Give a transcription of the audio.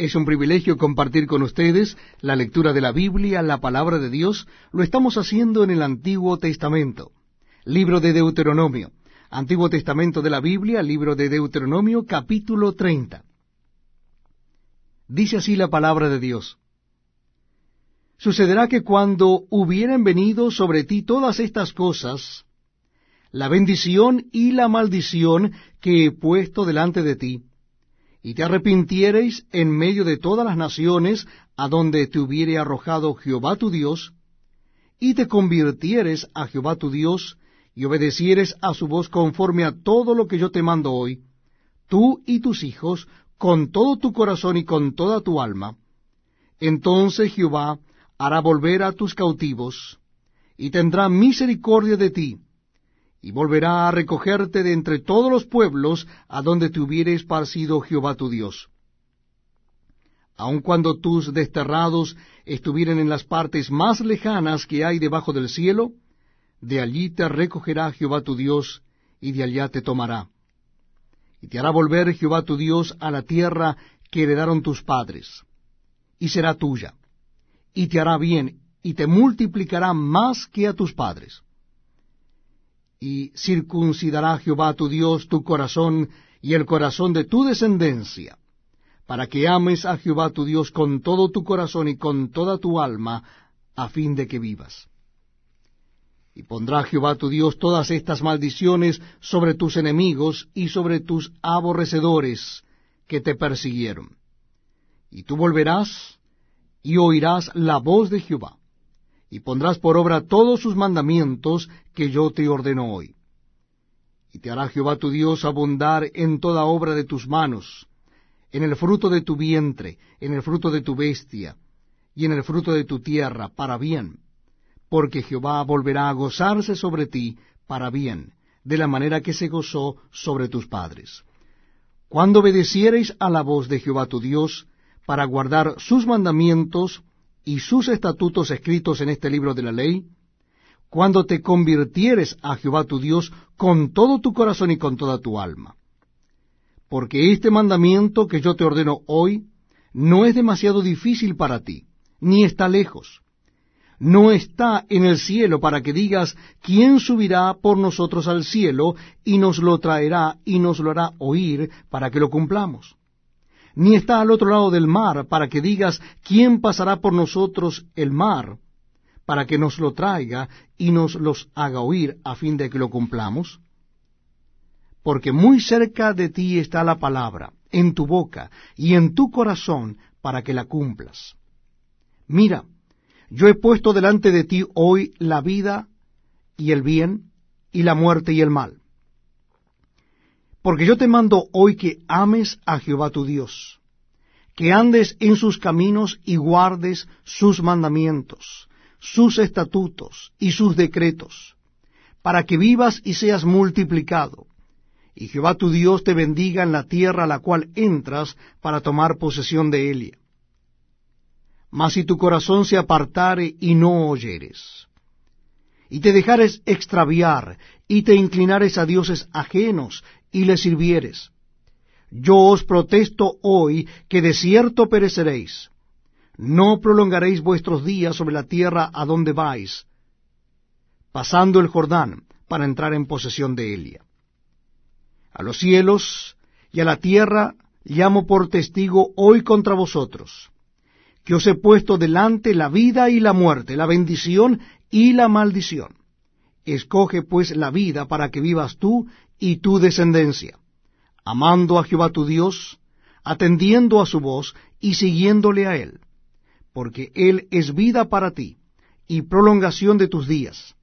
Es un privilegio compartir con ustedes la lectura de la Biblia, la palabra de Dios. Lo estamos haciendo en el Antiguo Testamento. Libro de Deuteronomio. Antiguo Testamento de la Biblia, libro de Deuteronomio, capítulo 30. Dice así la palabra de Dios. Sucederá que cuando hubieren venido sobre ti todas estas cosas, la bendición y la maldición que he puesto delante de ti, y te arrepintiereis en medio de todas las naciones a donde te hubiere arrojado Jehová tu Dios, y te convirtieres a Jehová tu Dios, y obedecieres a su voz conforme a todo lo que yo te mando hoy, tú y tus hijos, con todo tu corazón y con toda tu alma, entonces Jehová hará volver a tus cautivos, y tendrá misericordia de ti, y volverá a recogerte de entre todos los pueblos a donde te hubiere esparcido Jehová tu Dios. Aun cuando tus desterrados estuvieren en las partes más lejanas que hay debajo del cielo, de allí te recogerá Jehová tu Dios, y de allá te tomará. Y te hará volver Jehová tu Dios a la tierra que heredaron tus padres, y será tuya, y te hará bien, y te multiplicará más que a tus padres y circuncidará Jehová tu Dios tu corazón y el corazón de tu descendencia, para que ames a Jehová tu Dios con todo tu corazón y con toda tu alma, a fin de que vivas. Y pondrá Jehová tu Dios todas estas maldiciones sobre tus enemigos y sobre tus aborrecedores que te persiguieron. Y tú volverás y oirás la voz de Jehová y pondrás por obra todos sus mandamientos que yo te ordeno hoy. Y te hará Jehová tu Dios abundar en toda obra de tus manos, en el fruto de tu vientre, en el fruto de tu bestia, y en el fruto de tu tierra, para bien, porque Jehová volverá a gozarse sobre ti para bien, de la manera que se gozó sobre tus padres. Cuando obedeciereis a la voz de Jehová tu Dios, para guardar sus mandamientos, y sus estatutos escritos en este libro de la ley, cuando te convirtieres a Jehová tu Dios con todo tu corazón y con toda tu alma. Porque este mandamiento que yo te ordeno hoy no es demasiado difícil para ti, ni está lejos. No está en el cielo para que digas, ¿quién subirá por nosotros al cielo y nos lo traerá y nos lo hará oír para que lo cumplamos? Ni está al otro lado del mar, para que digas, ¿quién pasará por nosotros el mar? para que nos lo traiga y nos los haga oír a fin de que lo cumplamos? Porque muy cerca de ti está la palabra, en tu boca y en tu corazón, para que la cumplas. Mira, yo he puesto delante de ti hoy la vida y el bien, y la muerte y el mal. Porque yo te mando hoy que ames a Jehová tu Dios, que andes en sus caminos y guardes sus mandamientos, sus estatutos y sus decretos, para que vivas y seas multiplicado, y Jehová tu Dios te bendiga en la tierra a la cual entras para tomar posesión de ella. Mas si tu corazón se apartare y no oyeres, y te dejares extraviar, y te inclinares a dioses ajenos, y le sirvieres. Yo os protesto hoy que de cierto pereceréis. No prolongaréis vuestros días sobre la tierra a donde vais, pasando el Jordán para entrar en posesión de Elia. A los cielos y a la tierra llamo por testigo hoy contra vosotros, que os he puesto delante la vida y la muerte, la bendición y la maldición. Escoge pues la vida para que vivas tú y tu descendencia, amando a Jehová tu Dios, atendiendo a su voz y siguiéndole a él, porque él es vida para ti y prolongación de tus días,